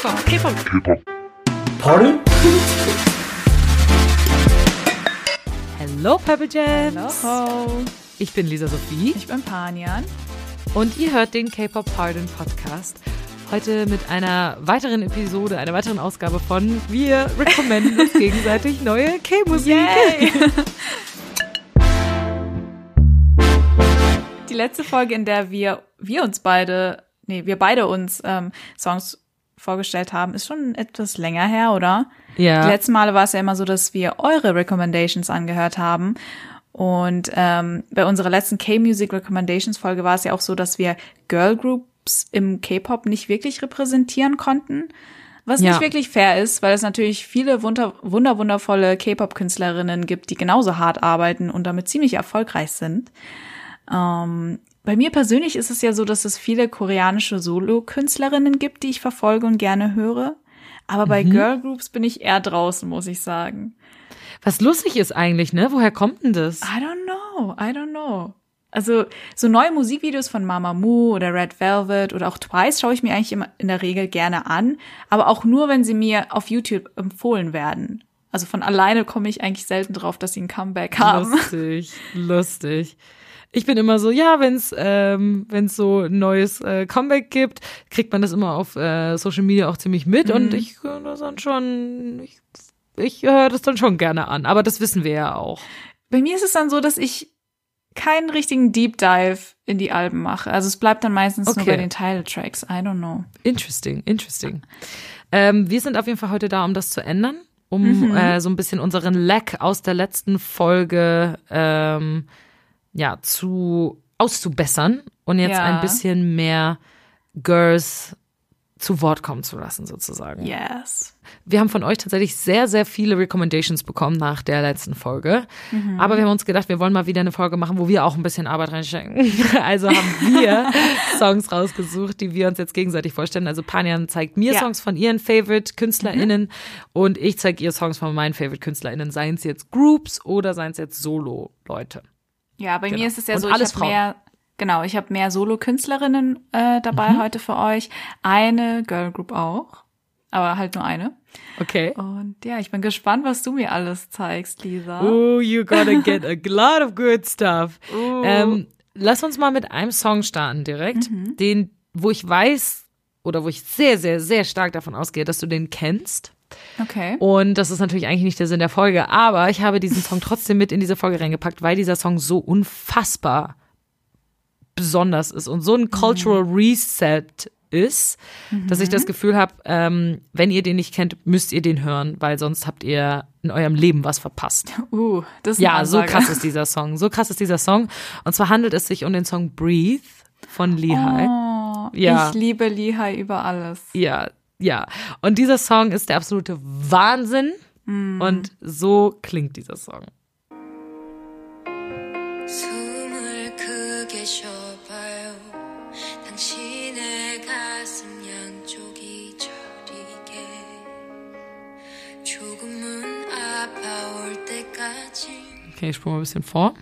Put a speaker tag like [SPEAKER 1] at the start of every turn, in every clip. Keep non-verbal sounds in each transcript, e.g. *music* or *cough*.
[SPEAKER 1] K-Pop, K-Pop.
[SPEAKER 2] K-Pop.
[SPEAKER 3] Pardon?
[SPEAKER 1] Hello, Pebble Jams.
[SPEAKER 4] Hallo.
[SPEAKER 1] Ich bin Lisa Sophie
[SPEAKER 4] Ich bin Panian.
[SPEAKER 1] und ihr hört den K-Pop Pardon Podcast. Heute mit einer weiteren Episode, einer weiteren Ausgabe von Wir recommenden uns *laughs* gegenseitig neue K-Musik. *laughs*
[SPEAKER 4] Die letzte Folge, in der wir, wir uns beide, nee, wir beide uns ähm, Songs vorgestellt haben, ist schon etwas länger her, oder?
[SPEAKER 1] Ja.
[SPEAKER 4] Die letzten Male war es ja immer so, dass wir eure Recommendations angehört haben. Und ähm, bei unserer letzten K-Music Recommendations Folge war es ja auch so, dass wir Girl Groups im K-Pop nicht wirklich repräsentieren konnten. Was
[SPEAKER 1] Ja.
[SPEAKER 4] nicht wirklich fair ist, weil es natürlich viele wunder, wunder wundervolle K-Pop-Künstlerinnen gibt, die genauso hart arbeiten und damit ziemlich erfolgreich sind. Ähm, bei mir persönlich ist es ja so, dass es viele koreanische Solo-Künstlerinnen gibt, die ich verfolge und gerne höre. Aber bei
[SPEAKER 1] Mhm.
[SPEAKER 4] Girl Groups bin ich eher draußen, muss ich sagen.
[SPEAKER 1] Was lustig ist eigentlich, ne? Woher kommt denn das?
[SPEAKER 4] I don't know, I don't know. Also so neue Musikvideos von Mamamoo oder Red Velvet oder auch Twice schaue ich mir eigentlich immer in der Regel gerne an, aber auch nur, wenn sie mir auf YouTube empfohlen werden. Also von alleine komme ich eigentlich selten drauf, dass sie ein Comeback haben.
[SPEAKER 1] Lustig, lustig. Ich bin immer so, ja, wenn's ähm, wenn's so ein neues äh, Comeback gibt, kriegt man das immer auf äh, Social Media auch ziemlich mit und ich höre das dann schon, ich, ich höre das dann schon gerne an. Aber das wissen wir ja auch.
[SPEAKER 4] Bei mir ist es dann so, dass ich keinen richtigen Deep Dive in die Alben mache. Also es bleibt dann meistens nur
[SPEAKER 1] Okay.
[SPEAKER 4] bei den Title Tracks. I don't know.
[SPEAKER 1] Interesting, interesting. Ähm, wir sind auf jeden Fall heute da, um das zu ändern, um äh, so ein bisschen unseren Lack aus der letzten Folge ähm, ja zu auszubessern und jetzt
[SPEAKER 4] Ja.
[SPEAKER 1] ein bisschen mehr Girls zu Wort kommen zu lassen, sozusagen.
[SPEAKER 4] Yes.
[SPEAKER 1] Wir haben von euch tatsächlich sehr, sehr viele Recommendations bekommen nach der letzten Folge. Aber wir haben uns gedacht, wir wollen mal wieder eine Folge machen, wo wir auch ein bisschen Arbeit reinstecken. *laughs* Also haben wir *laughs* Songs rausgesucht, die wir uns jetzt gegenseitig vorstellen. Also Panjan zeigt mir
[SPEAKER 4] Ja.
[SPEAKER 1] Songs von ihren Favorite-KünstlerInnen und ich zeige ihr Songs von meinen Favorite-KünstlerInnen, seien es jetzt Groups oder seien es jetzt Solo-Leute.
[SPEAKER 4] Ja, bei
[SPEAKER 1] Genau.
[SPEAKER 4] mir ist es ja
[SPEAKER 1] Und
[SPEAKER 4] so,
[SPEAKER 1] alles
[SPEAKER 4] ich habe mehr, genau, ich habe mehr Solo-Künstlerinnen äh, dabei
[SPEAKER 1] Mhm.
[SPEAKER 4] heute für euch. Eine Girl Group auch, aber halt nur eine.
[SPEAKER 1] Okay.
[SPEAKER 4] Und ja, ich bin gespannt, was du mir alles zeigst, Lisa.
[SPEAKER 1] Oh, you're gonna *laughs* get a lot of good stuff. Ähm, lass uns mal mit einem Song starten direkt, den, wo ich weiß oder wo ich sehr, sehr, sehr stark davon ausgehe, dass du den kennst.
[SPEAKER 4] Okay.
[SPEAKER 1] Und das ist natürlich eigentlich nicht der Sinn der Folge, aber ich habe diesen Song trotzdem mit in diese Folge reingepackt, weil dieser Song so unfassbar besonders ist und so ein Cultural Reset ist, dass ich das Gefühl habe, ähm, wenn ihr den nicht kennt, müsst ihr den hören, weil sonst habt ihr in eurem Leben was verpasst.
[SPEAKER 4] Uh, das ist
[SPEAKER 1] Ja, so krass ist dieser Song. So krass ist dieser Song. Und zwar handelt es sich um den Song Breathe von Lehigh.
[SPEAKER 4] Oh,
[SPEAKER 1] Ja.
[SPEAKER 4] Ich liebe Lehigh über alles.
[SPEAKER 1] Ja, ja, und dieser Song ist der absolute Wahnsinn. Mm. Und so klingt dieser Song. Okay, ich spule mal ein bisschen vor.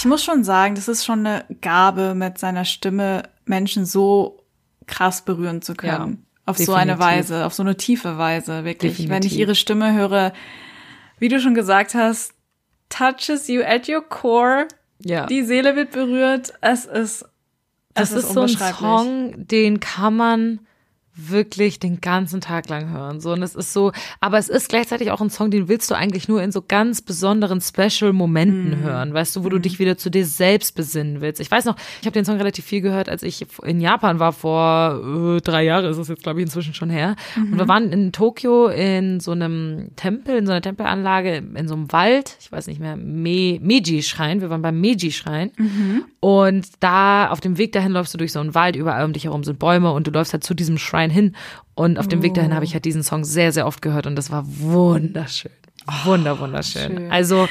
[SPEAKER 4] Ich muss schon sagen, das ist schon eine Gabe, mit seiner Stimme Menschen so krass berühren zu können.
[SPEAKER 1] Ja,
[SPEAKER 4] auf so eine
[SPEAKER 1] definitiv.
[SPEAKER 4] Weise, auf so eine tiefe Weise, wirklich. Wenn
[SPEAKER 1] Definitiv.
[SPEAKER 4] ich ihre Stimme höre, wie du schon gesagt hast, touches you at your core.
[SPEAKER 1] Ja.
[SPEAKER 4] Die Seele wird berührt. Es ist,
[SPEAKER 1] das
[SPEAKER 4] es
[SPEAKER 1] ist, so ein. Song, den kann man wirklich den ganzen Tag lang hören. So, und es ist so, aber es ist gleichzeitig auch ein Song, den willst du eigentlich nur in so ganz besonderen Special-Momenten
[SPEAKER 4] Mhm.
[SPEAKER 1] hören, weißt du, wo du dich wieder zu dir selbst besinnen willst. Ich weiß noch, ich habe den Song relativ viel gehört, als ich in Japan war, vor äh, drei Jahren ist es jetzt, glaube ich, inzwischen schon her. Und
[SPEAKER 4] Mhm.
[SPEAKER 1] wir waren in Tokio in so einem Tempel, in so einer Tempelanlage, in so einem Wald, ich weiß nicht mehr, Me Meiji-Schrein, wir waren beim Meiji-Schrein.
[SPEAKER 4] Mhm.
[SPEAKER 1] Und da, auf dem Weg dahin läufst du durch so einen Wald, überall um dich herum sind Bäume und du läufst halt zu diesem Schrein hin. Und auf dem Weg dahin habe ich halt diesen Song sehr, sehr oft gehört und das war wunderschön. Wunder, wunderschön.
[SPEAKER 4] schön.
[SPEAKER 1] Also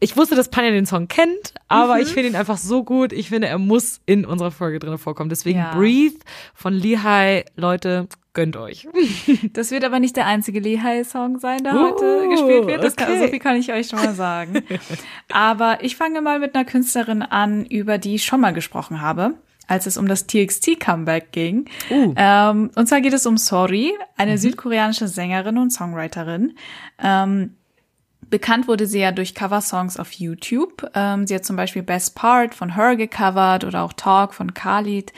[SPEAKER 1] ich wusste, dass Panja den Song kennt, aber ich finde ihn einfach so gut. Ich finde, er muss in unserer Folge drin vorkommen. Deswegen
[SPEAKER 4] Ja.
[SPEAKER 1] Breathe von Lehigh. Leute, gönnt euch. *laughs*
[SPEAKER 4] Das wird aber nicht der einzige Lehigh-Song sein, der
[SPEAKER 1] Uh,
[SPEAKER 4] heute gespielt wird. Das kann,
[SPEAKER 1] okay.
[SPEAKER 4] so viel kann ich euch schon mal sagen. *laughs* aber ich fange mal mit einer Künstlerin an, über die ich schon mal gesprochen habe, als es um das TXT-Comeback ging.
[SPEAKER 1] Uh.
[SPEAKER 4] Ähm, und zwar geht es um Sori, eine südkoreanische Sängerin und Songwriterin. Ähm, Bekannt wurde sie ja durch Coversongs auf YouTube. Ähm, sie hat zum Beispiel Best Part von Her gecovert oder auch Talk von Khalid.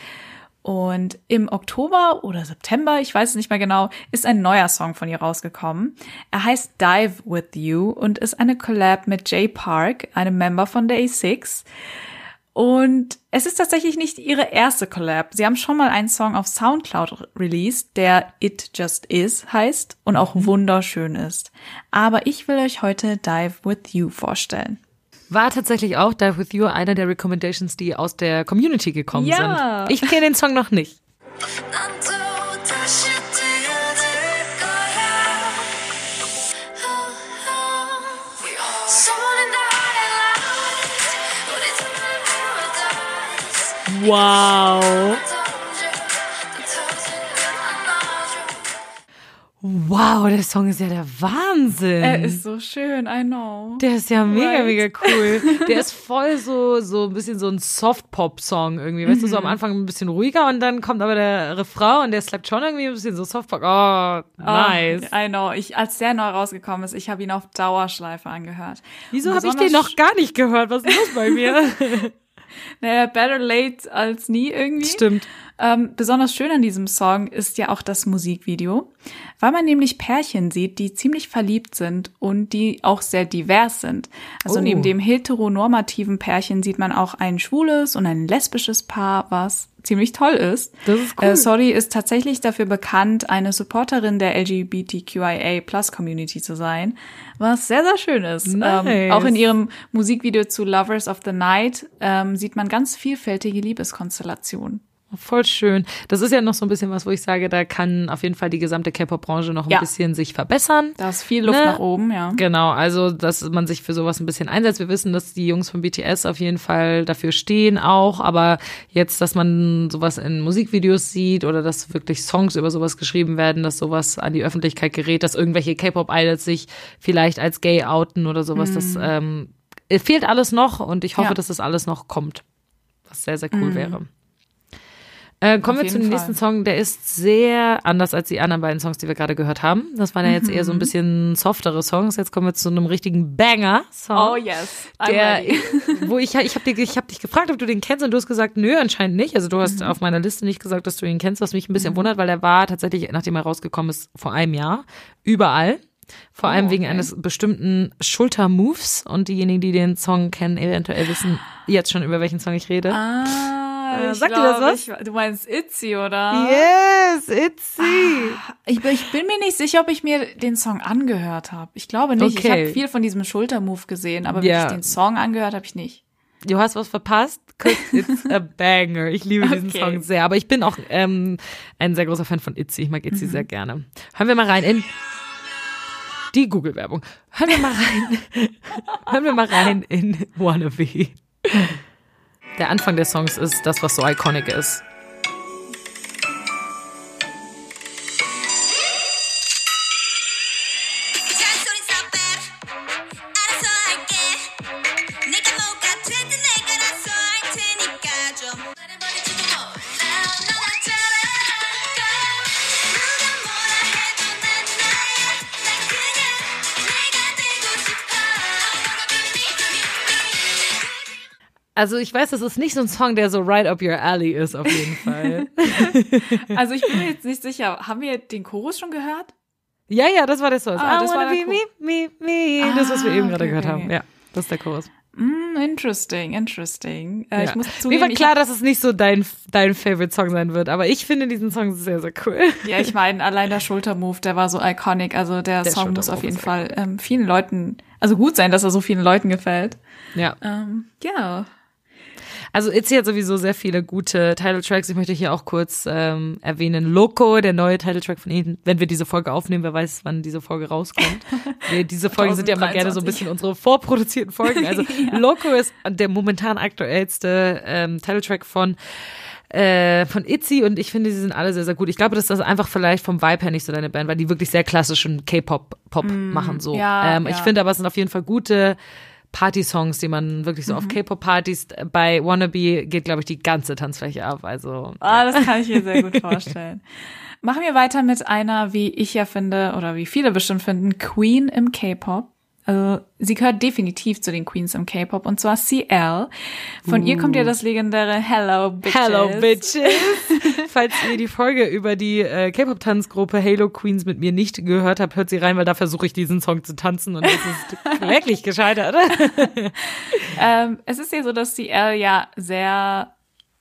[SPEAKER 4] Und im Oktober oder September, ich weiß es nicht mehr genau, ist ein neuer Song von ihr rausgekommen. Er heißt Dive With You und ist eine Collab mit Jay Park, einem Member von Day 6. Und es ist tatsächlich nicht ihre erste Collab. Sie haben schon mal einen Song auf Soundcloud released, der It Just Is heißt und auch wunderschön ist. Aber ich will euch heute Dive With You vorstellen.
[SPEAKER 1] War tatsächlich auch Dive With You einer der Recommendations, die aus der Community gekommen
[SPEAKER 4] Ja.
[SPEAKER 1] sind. Ich kenne den Song noch nicht. Wow. Wow, der Song ist ja der Wahnsinn.
[SPEAKER 4] Er ist so schön, I know.
[SPEAKER 1] Der ist ja mega,
[SPEAKER 4] right.
[SPEAKER 1] mega cool. *laughs* Der ist voll so, so ein bisschen so ein Soft-Pop-Song irgendwie. Weißt mhm. du, so am mhm. Anfang ein bisschen ruhiger und dann kommt aber der Refrain und der slappt schon irgendwie ein bisschen so Soft-Pop. Oh, oh nice.
[SPEAKER 4] Oh, I know. Ich, als der neu rausgekommen ist, ich habe ihn auf Dauerschleife angehört.
[SPEAKER 1] Wieso habe ich den noch gar nicht gehört? Was ist los bei mir? *laughs*
[SPEAKER 4] Naja, better late als nie irgendwie.
[SPEAKER 1] Stimmt.
[SPEAKER 4] Ähm, besonders schön an diesem Song ist ja auch das Musikvideo, weil man nämlich Pärchen sieht, die ziemlich verliebt sind und die auch sehr divers sind. Also
[SPEAKER 1] Oh.
[SPEAKER 4] neben dem heteronormativen Pärchen sieht man auch ein schwules und ein lesbisches Paar, was ziemlich toll ist.
[SPEAKER 1] Das ist cool.
[SPEAKER 4] Äh, Sorry ist tatsächlich dafür bekannt, eine Supporterin der LGBTQIA-Plus-Community zu sein, was sehr, sehr schön ist.
[SPEAKER 1] Nice.
[SPEAKER 4] Ähm, auch in ihrem Musikvideo zu Lovers of the Night ähm, sieht man ganz vielfältige Liebeskonstellationen.
[SPEAKER 1] Voll schön. Das ist ja noch so ein bisschen was, wo ich sage, da kann auf jeden Fall die gesamte K-Pop-Branche noch ein
[SPEAKER 4] Ja.
[SPEAKER 1] bisschen sich verbessern.
[SPEAKER 4] Da ist viel Luft
[SPEAKER 1] Ne?
[SPEAKER 4] nach oben, ja.
[SPEAKER 1] Genau, also dass man sich für sowas ein bisschen einsetzt. Wir wissen, dass die Jungs von BTS auf jeden Fall dafür stehen auch, aber jetzt, dass man sowas in Musikvideos sieht oder dass wirklich Songs über sowas geschrieben werden, dass sowas an die Öffentlichkeit gerät, dass irgendwelche K-Pop-Idols sich vielleicht als gay outen oder sowas, das ähm, fehlt alles noch und ich hoffe,
[SPEAKER 4] Ja.
[SPEAKER 1] dass das alles noch kommt, was sehr, sehr cool wäre. Äh, kommen wir zu dem nächsten Song. Der ist sehr anders als die anderen beiden Songs, die wir gerade gehört haben. Das waren ja jetzt eher so
[SPEAKER 4] Mhm.
[SPEAKER 1] ein bisschen softere Songs. Jetzt kommen wir zu einem richtigen Banger-Song.
[SPEAKER 4] Oh yes, I'm
[SPEAKER 1] Der, *laughs* wo ich, ich habe dich, ich hab dich gefragt, ob du den kennst und du hast gesagt, nö, anscheinend nicht. Also du hast
[SPEAKER 4] Mhm.
[SPEAKER 1] auf meiner Liste nicht gesagt, dass du ihn kennst, was mich ein bisschen wundert, weil er war tatsächlich, nachdem er rausgekommen ist, vor einem Jahr, überall. Vor allem
[SPEAKER 4] Oh,
[SPEAKER 1] wegen
[SPEAKER 4] okay.
[SPEAKER 1] eines bestimmten Schultermoves und diejenigen, die den Song kennen, eventuell wissen jetzt schon, über welchen Song ich rede.
[SPEAKER 4] Ah,
[SPEAKER 1] Äh,
[SPEAKER 4] ich
[SPEAKER 1] sagt dir das
[SPEAKER 4] glaub,
[SPEAKER 1] was?
[SPEAKER 4] Ich, du meinst Itzy, oder?
[SPEAKER 1] Yes, it's
[SPEAKER 4] Ich, bin- ich bin mir nicht sicher, ob ich mir den Song angehört habe. Ich glaube nicht. Ich
[SPEAKER 1] Okay.
[SPEAKER 4] habe viel von diesem Schultermove gesehen, aber
[SPEAKER 1] Ja.
[SPEAKER 4] wirklich den Song angehört habe ich nicht.
[SPEAKER 1] Du hast was verpasst, it's a *laughs* banger. Ich liebe diesen
[SPEAKER 4] Okay.
[SPEAKER 1] Song sehr, aber ich bin auch ähm, ein sehr großer Fan von Itzy. Ich mag Itzy
[SPEAKER 4] Mhm.
[SPEAKER 1] sehr gerne. Hören wir mal rein in die Google-Werbung. Hören wir mal rein. *laughs* Hören wir mal rein in Wannabe. Der Anfang des Songs ist das, was so iconic ist. Also ich weiß, das ist nicht so ein Song, der so right up your alley ist, auf jeden *laughs* Fall.
[SPEAKER 4] Also ich bin mir jetzt nicht sicher. Haben wir den Chorus schon gehört?
[SPEAKER 1] ja, ja, das war der Song.
[SPEAKER 4] Ah,
[SPEAKER 1] I
[SPEAKER 4] das war
[SPEAKER 1] wanna
[SPEAKER 4] der
[SPEAKER 1] be me, me, me. das, was wir
[SPEAKER 4] Ah,
[SPEAKER 1] eben gerade
[SPEAKER 4] okay,
[SPEAKER 1] gehört
[SPEAKER 4] okay,
[SPEAKER 1] haben. Ja, das ist der Chorus.
[SPEAKER 4] Mm, interesting, interesting. Äh,
[SPEAKER 1] Ja.
[SPEAKER 4] Ich muss
[SPEAKER 1] Mir
[SPEAKER 4] zugeben,
[SPEAKER 1] war
[SPEAKER 4] ich
[SPEAKER 1] klar, dass es nicht so dein, dein Favorite Song sein wird, aber ich finde diesen Song sehr, sehr cool.
[SPEAKER 4] ja, ich meine, allein der Schultermove, der war so iconic. Also der,
[SPEAKER 1] Der
[SPEAKER 4] Song muss auf jeden Fall ähm, vielen Leuten, also gut sein, dass er so vielen Leuten gefällt.
[SPEAKER 1] Ja.
[SPEAKER 4] Ähm, ja.
[SPEAKER 1] Also Itzy hat sowieso sehr viele gute Title-Tracks. Ich möchte hier auch kurz ähm, erwähnen, Loco, der neue Title-Track von ihnen. Wenn wir diese Folge aufnehmen, wer weiß, wann diese Folge rauskommt. *laughs* wir, diese Folgen sind ja immer gerne so ein
[SPEAKER 4] 2023.
[SPEAKER 1] bisschen unsere vorproduzierten Folgen. Also *laughs* Loco ist der momentan aktuellste ähm, Title-Track von äh, von Itzy und ich finde, sie sind alle sehr, sehr gut. Ich glaube, dass das einfach vielleicht vom Vibe her nicht so deine Band, weil die wirklich sehr klassischen K-Pop Pop machen so.
[SPEAKER 4] ja,
[SPEAKER 1] ähm, Ich
[SPEAKER 4] ja.
[SPEAKER 1] finde aber, es sind auf jeden Fall gute Party-Songs, die man wirklich so
[SPEAKER 4] Mhm.
[SPEAKER 1] auf K-Pop-Partys bei Wannabe geht, glaube ich, die ganze Tanzfläche ab. Also
[SPEAKER 4] Ah, das kann ich mir sehr gut *laughs* vorstellen. Machen wir weiter mit einer, wie ich ja finde, oder wie viele bestimmt finden, Queen im K-Pop. Also sie gehört definitiv zu den Queens im K-Pop und zwar CL. Von ihr kommt ja das legendäre Hello Bitches.
[SPEAKER 1] Hello Bitches. *laughs* Falls ihr die Folge über die äh, K-Pop-Tanzgruppe Halo Queens mit mir nicht gehört habt, hört sie rein, weil da versuche ich diesen Song zu tanzen und das ist *laughs* wirklich gescheitert. *laughs*
[SPEAKER 4] Ähm, es ist ja so, dass CL ja sehr,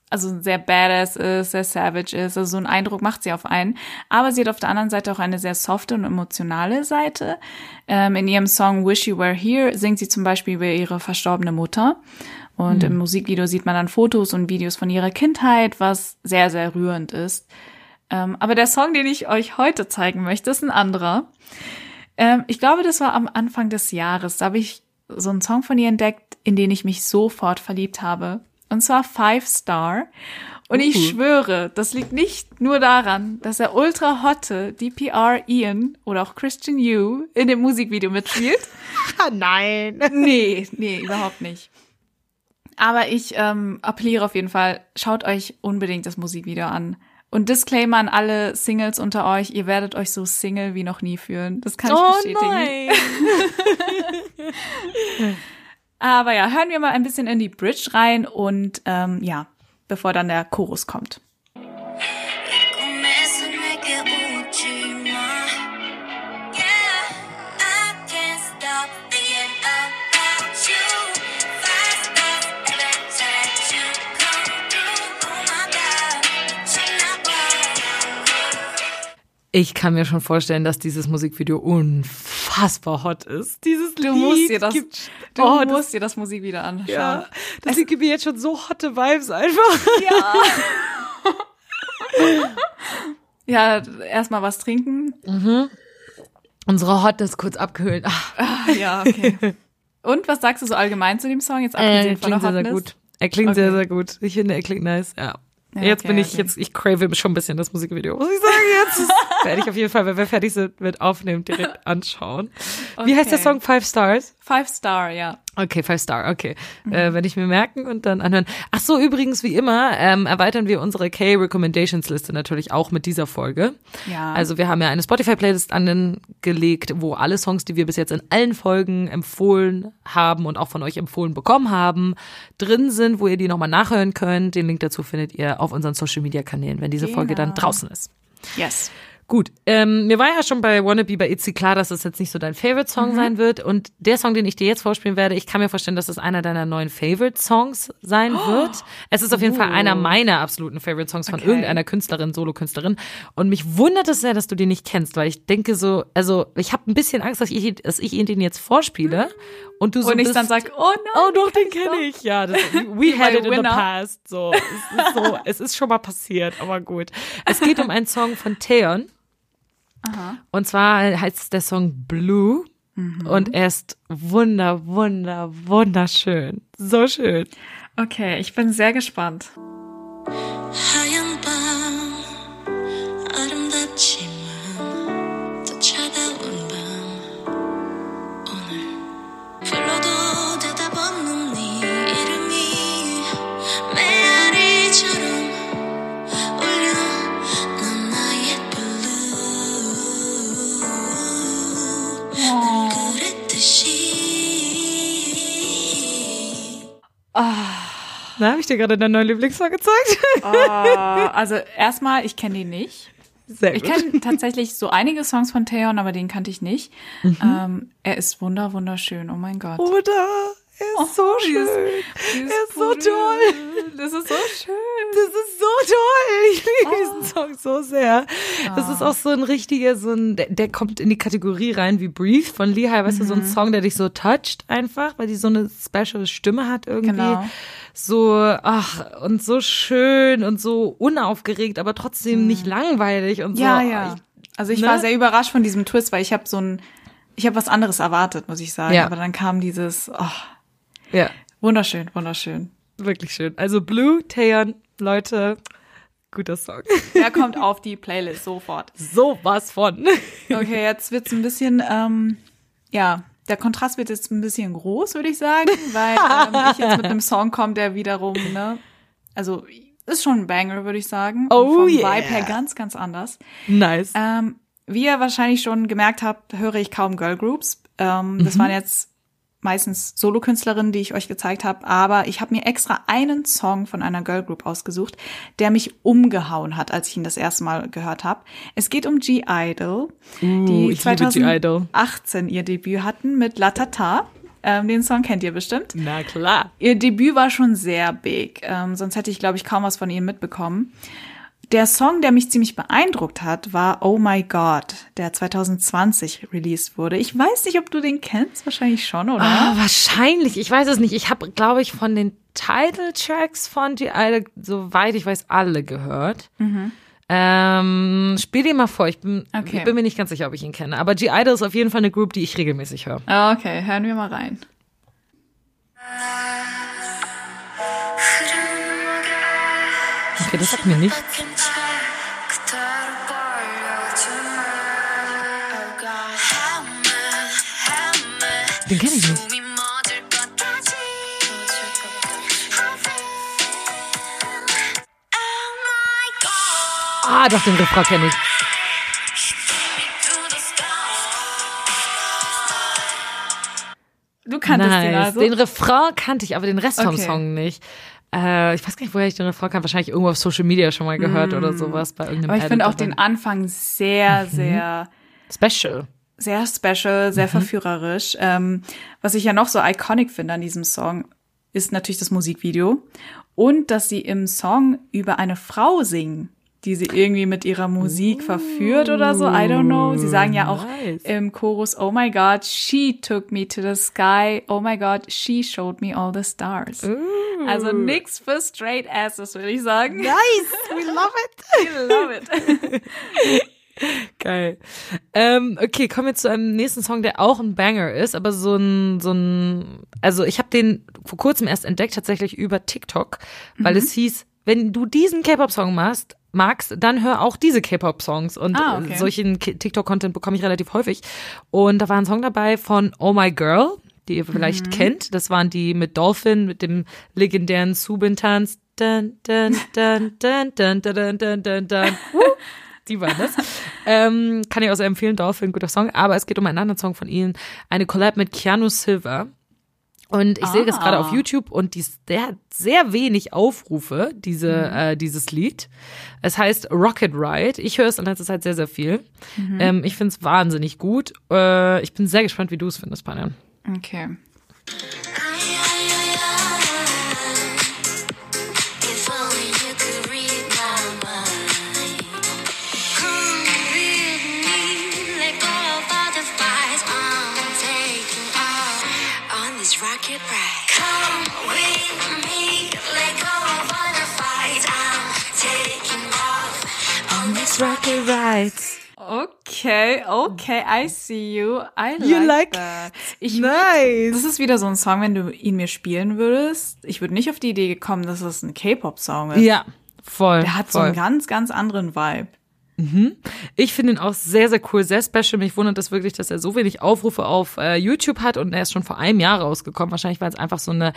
[SPEAKER 4] also sehr badass ist, sehr savage ist. Also so einen Eindruck macht sie auf einen. Aber sie hat auf der anderen Seite auch eine sehr softe und emotionale Seite. Ähm, in ihrem Song Wish You Were Here singt sie zum Beispiel über ihre verstorbene Mutter. Und im Musikvideo sieht man dann Fotos und Videos von ihrer Kindheit, was sehr, sehr rührend ist. Ähm, aber der Song, den ich euch heute zeigen möchte, ist ein anderer. Ähm, ich glaube, das war am Anfang des Jahres. Da habe ich so einen Song von ihr entdeckt, in den ich mich sofort verliebt habe. Und zwar Five Star. Und ich schwöre, das liegt nicht nur daran, dass der ultra hotte DPR Ian oder auch Christian Yu in dem Musikvideo mitspielt. *laughs*
[SPEAKER 1] Nein.
[SPEAKER 4] nee, nee, überhaupt nicht. Aber ich ähm, appelliere auf jeden Fall, schaut euch unbedingt das Musikvideo an. Und Disclaimer an alle Singles unter euch, ihr werdet euch so Single wie noch nie fühlen. Das kann ich
[SPEAKER 1] Oh
[SPEAKER 4] bestätigen.
[SPEAKER 1] nein. *laughs*
[SPEAKER 4] Aber ja, hören wir mal ein bisschen in die Bridge rein und ähm, ja, bevor dann der Chorus kommt.
[SPEAKER 1] Ich kann mir schon vorstellen, dass dieses Musikvideo unfassbar hot ist. Dieses
[SPEAKER 4] Du
[SPEAKER 1] Lied
[SPEAKER 4] musst dir das,
[SPEAKER 1] gibt,
[SPEAKER 4] du
[SPEAKER 1] oh, das,
[SPEAKER 4] musst dir das Musikvideo anschauen.
[SPEAKER 1] ja, das Lied gibt mir jetzt schon so hotte Vibes einfach.
[SPEAKER 4] Ja. *laughs* ja, erstmal was trinken.
[SPEAKER 1] Unsere Hotness kurz abgehöhlt. Ach,
[SPEAKER 4] Ah, ja, okay. Und was sagst du so allgemein zu dem Song? Jetzt abgesehen
[SPEAKER 1] er
[SPEAKER 4] von der
[SPEAKER 1] klingt sehr, sehr
[SPEAKER 4] Hotness?
[SPEAKER 1] gut. Er klingt sehr,
[SPEAKER 4] Okay.
[SPEAKER 1] sehr gut. Ich finde, er klingt nice, ja.
[SPEAKER 4] Ja,
[SPEAKER 1] jetzt
[SPEAKER 4] okay,
[SPEAKER 1] bin ich,
[SPEAKER 4] okay.
[SPEAKER 1] jetzt, ich crave schon ein bisschen das Musikvideo, muss ich sagen. Jetzt *laughs* werde ich auf jeden Fall, wenn wir fertig sind, mit aufnehmen, direkt anschauen. Wie heißt der
[SPEAKER 4] Okay.
[SPEAKER 1] Song? Five Stars?
[SPEAKER 4] Five Star, ja.
[SPEAKER 1] Okay, Five Star, okay.
[SPEAKER 4] Mhm.
[SPEAKER 1] Äh, werde ich mir merken und dann anhören. Ach so, übrigens, wie immer, ähm, erweitern wir unsere K-Recommendations-Liste natürlich auch mit dieser Folge.
[SPEAKER 4] Ja.
[SPEAKER 1] Also wir haben ja eine Spotify-Playlist angelegt, wo alle Songs, die wir bis jetzt in allen Folgen empfohlen haben und auch von euch empfohlen bekommen haben, drin sind, wo ihr die nochmal nachhören könnt. Den Link dazu findet ihr auf unseren Social-Media-Kanälen, wenn diese Folge dann
[SPEAKER 4] Genau.
[SPEAKER 1] draußen ist.
[SPEAKER 4] Yes.
[SPEAKER 1] Gut, ähm, mir war ja schon bei Wannabe bei Itzy klar, dass das jetzt nicht so dein Favorite-Song
[SPEAKER 4] Mhm.
[SPEAKER 1] sein wird. Und der Song, den ich dir jetzt vorspielen werde, ich kann mir vorstellen, dass das einer deiner neuen Favorite-Songs sein wird. Es ist auf jeden Fall einer meiner absoluten Favorite-Songs von
[SPEAKER 4] Oh. Okay.
[SPEAKER 1] irgendeiner Künstlerin, Solo-Künstlerin. Und mich wundert es sehr, dass du den nicht kennst, weil ich denke so, also ich habe ein bisschen Angst, dass ich, dass ich ihn den jetzt vorspiele und du so
[SPEAKER 4] Und ich
[SPEAKER 1] bist,
[SPEAKER 4] dann sag, oh nein.
[SPEAKER 1] Oh doch, den kenne ich. Ja, das, *laughs* we had it in the
[SPEAKER 4] winner.
[SPEAKER 1] past. So, es ist so, es ist schon mal passiert, aber gut. Es geht um einen Song von Theon. Und zwar heißt der Song Blue. Und er ist wunder, wunder, wunderschön. So schön.
[SPEAKER 4] Okay, ich bin sehr gespannt.
[SPEAKER 5] 하
[SPEAKER 1] ich dir gerade deinen neuen Lieblingssong gezeigt?
[SPEAKER 4] Ah, also erstmal, ich kenne den nicht.
[SPEAKER 1] Sehr
[SPEAKER 4] Ich
[SPEAKER 1] gut.
[SPEAKER 4] kenne tatsächlich so einige Songs von Theon, aber den kannte ich nicht. Ähm, er ist wunder wunderschön, oh mein Gott.
[SPEAKER 1] Oder? Er ist so schön.
[SPEAKER 4] dieses
[SPEAKER 1] er ist so toll.
[SPEAKER 4] Das ist so schön.
[SPEAKER 1] Das ist so toll. *laughs* Ich liebe diesen Song so sehr. Das ist auch so ein richtiger, so ein, der, der kommt in die Kategorie rein wie Breathe von Lehigh. Weißt du, so ein Song, der dich so toucht einfach, weil die so eine special Stimme hat irgendwie.
[SPEAKER 4] Genau.
[SPEAKER 1] So, ach, und so schön und so unaufgeregt, aber trotzdem nicht langweilig und so.
[SPEAKER 4] Ja, ja. Also ich
[SPEAKER 1] Ne?
[SPEAKER 4] war sehr überrascht von diesem Twist, weil ich habe so ein, ich habe was anderes erwartet, muss ich sagen.
[SPEAKER 1] Ja.
[SPEAKER 4] Aber dann kam dieses, oh,
[SPEAKER 1] Ja,
[SPEAKER 4] wunderschön, wunderschön.
[SPEAKER 1] wirklich schön. Also Blue, Taeyeon, Leute, guter Song. *laughs*
[SPEAKER 4] Der kommt auf die Playlist sofort.
[SPEAKER 1] So was von. *laughs*
[SPEAKER 4] Okay, jetzt wird's ein bisschen, ähm, ja, der Kontrast wird jetzt ein bisschen groß, würde ich sagen, weil ähm, ich jetzt mit einem Song komme, der wiederum, ne, also ist schon ein Banger, würde ich sagen.
[SPEAKER 1] Oh
[SPEAKER 4] Und vom
[SPEAKER 1] yeah.
[SPEAKER 4] Vibe her ganz, ganz anders.
[SPEAKER 1] Nice.
[SPEAKER 4] Ähm, wie ihr wahrscheinlich schon gemerkt habt, höre ich kaum Girlgroups. Ähm, Das waren jetzt meistens Solokünstlerinnen, die ich euch gezeigt habe, aber ich habe mir extra einen Song von einer Girlgroup ausgesucht, der mich umgehauen hat, als ich ihn das erste Mal gehört habe. Es geht um G-Idol, die
[SPEAKER 1] Uh, G-Idol.
[SPEAKER 4] 2018 ihr Debüt hatten mit La Tata. Ähm, den Song kennt ihr bestimmt.
[SPEAKER 1] Na klar.
[SPEAKER 4] Ihr Debüt war schon sehr big, ähm, sonst hätte ich, glaube ich, kaum was von ihnen mitbekommen. Der Song, der mich ziemlich beeindruckt hat, war Oh My God, der 2020 released wurde. Ich weiß nicht, ob du den kennst, wahrscheinlich schon, oder?
[SPEAKER 1] Ah, wahrscheinlich. Ich weiß es nicht. Ich habe, glaube ich, von den Title-Tracks von die Idol, soweit ich weiß, alle gehört. Ähm, spiel dir mal vor. Ich bin,
[SPEAKER 4] Okay.
[SPEAKER 1] ich bin mir nicht ganz sicher, ob ich ihn kenne. Aber G-Idol ist auf jeden Fall eine Group, die ich regelmäßig höre.
[SPEAKER 4] Ah, Okay, hören wir mal rein.
[SPEAKER 1] Okay, das sagt mir nichts. Den kenne ich nicht. Ah, doch, den Refrain kenne ich.
[SPEAKER 4] Du kanntest den
[SPEAKER 1] Nice.
[SPEAKER 4] also?
[SPEAKER 1] Den Refrain kannte ich, aber den Rest vom
[SPEAKER 4] Okay.
[SPEAKER 1] Song nicht. Äh, ich weiß gar nicht, woher ich den Refrain kann. Wahrscheinlich irgendwo auf Social Media schon mal gehört oder sowas bei irgendeinem
[SPEAKER 4] Mm. Aber ich finde auch den Anfang sehr, sehr
[SPEAKER 1] Special.
[SPEAKER 4] Sehr special, sehr verführerisch. Ähm, was ich ja noch so iconic finde an diesem Song, ist natürlich das Musikvideo und dass sie im Song über eine Frau singen, die sie irgendwie mit ihrer Musik verführt oder so. I don't know. Sie sagen ja auch
[SPEAKER 1] nice.
[SPEAKER 4] im Chorus, Oh my God, she took me to the sky. Oh my God, she showed me all the stars. Also nix für straight asses, würde ich sagen.
[SPEAKER 1] Nice, we love it. *laughs*
[SPEAKER 4] I love it. *laughs* *laughs*
[SPEAKER 1] Geil. Ähm, okay, kommen wir zu einem nächsten Song, der auch ein Banger ist, aber so ein, so ein, also ich habe den vor kurzem erst entdeckt, tatsächlich über TikTok, weil
[SPEAKER 4] Mhm.
[SPEAKER 1] es hieß, wenn du diesen K-Pop-Song machst, magst, dann hör auch diese K-Pop-Songs. Und
[SPEAKER 4] Ah, okay.
[SPEAKER 1] solchen TikTok-Content bekomme ich relativ häufig. Und da war ein Song dabei von Oh My Girl, die ihr vielleicht
[SPEAKER 4] Mhm.
[SPEAKER 1] kennt. Das waren die mit Dolphin, mit dem legendären Subin-Tanz. Dun, dun, dun, dun, dun, dun, dun, dun, dun, dun. *laughs* Die war das. ähm, kann ich auch sehr empfehlen, Dolphin, guter Song. Aber es geht um einen anderen Song von ihnen. Eine Collab mit Keanu Silva. Und ich sehe das
[SPEAKER 4] Ah.
[SPEAKER 1] gerade auf YouTube und dies, der hat sehr wenig Aufrufe, diese, äh, dieses Lied. Es heißt Rocket Ride. Ich höre es in letzter Zeit sehr, sehr viel. Ähm, ich finde es wahnsinnig gut. Äh, ich bin sehr gespannt, wie du es findest, Panjan.
[SPEAKER 4] Okay. Okay, I see you. I like,
[SPEAKER 1] You like-
[SPEAKER 4] that. Ich,
[SPEAKER 1] Nice.
[SPEAKER 4] Das ist wieder so ein Song, wenn du ihn mir spielen würdest. Ich würde nicht auf die Idee gekommen, dass es ein K-Pop-Song ist.
[SPEAKER 1] Ja, voll.
[SPEAKER 4] Der hat so
[SPEAKER 1] voll.
[SPEAKER 4] einen ganz, ganz anderen Vibe.
[SPEAKER 1] Ich finde ihn auch sehr, sehr cool, sehr special. Mich wundert es wirklich, dass er so wenig Aufrufe auf äh, YouTube hat und er ist schon vor einem Jahr rausgekommen. Wahrscheinlich, weil es einfach so eine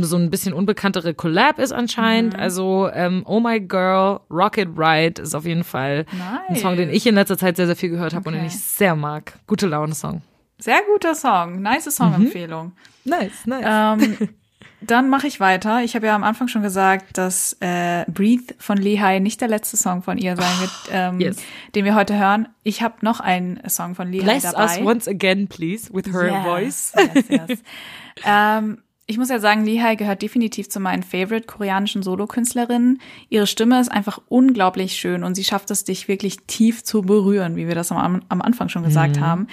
[SPEAKER 1] so ein bisschen unbekanntere Collab ist anscheinend. Also ähm, Oh My Girl, Rocket Ride ist auf jeden Fall ein
[SPEAKER 4] Nice.
[SPEAKER 1] Song, den ich in letzter Zeit sehr, sehr viel gehört habe und den
[SPEAKER 4] Okay.
[SPEAKER 1] ich sehr mag. Gute Laune-Song.
[SPEAKER 4] Sehr guter Song. Nice Songempfehlung.
[SPEAKER 1] Nice, nice.
[SPEAKER 4] Ähm, *laughs* dann mache ich weiter. Ich habe ja am Anfang schon gesagt, dass äh, Breathe von Lehigh nicht der letzte Song von ihr sein wird, ähm,
[SPEAKER 1] yes.
[SPEAKER 4] den wir heute hören. Ich habe noch einen Song von Lehigh
[SPEAKER 1] Bless
[SPEAKER 4] dabei.
[SPEAKER 1] us once again, please, with her
[SPEAKER 4] Yes,
[SPEAKER 1] voice.
[SPEAKER 4] Yes, yes. *laughs* ähm, ich muss ja sagen, Lihai gehört definitiv zu meinen favorite koreanischen Solokünstlerinnen. Ihre Stimme ist einfach unglaublich schön und sie schafft es, dich wirklich tief zu berühren, wie wir das am, am Anfang schon gesagt haben.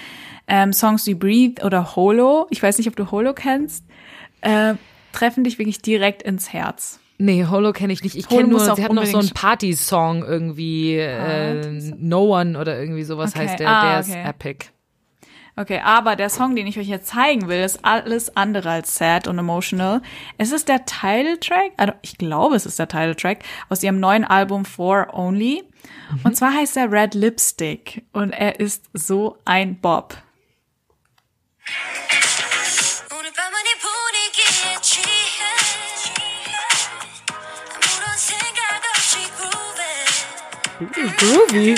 [SPEAKER 4] Ähm, Songs wie Breathe oder Holo, ich weiß nicht, ob du Holo kennst, äh, treffen dich wirklich direkt ins Herz.
[SPEAKER 1] Nee, Holo kenne ich nicht. Ich kenne nur, sie hat noch so einen Party-Song irgendwie, äh, No One oder irgendwie sowas
[SPEAKER 4] Okay.
[SPEAKER 1] heißt der.
[SPEAKER 4] Ah,
[SPEAKER 1] der
[SPEAKER 4] okay.
[SPEAKER 1] ist epic.
[SPEAKER 4] Okay, aber der Song, den ich euch jetzt zeigen will, ist alles andere als sad und emotional. Es ist der Titeltrack, also ich glaube, es ist der Titeltrack aus ihrem neuen Album For Only. Und zwar heißt er Red Lipstick und er ist so ein Bob.
[SPEAKER 5] On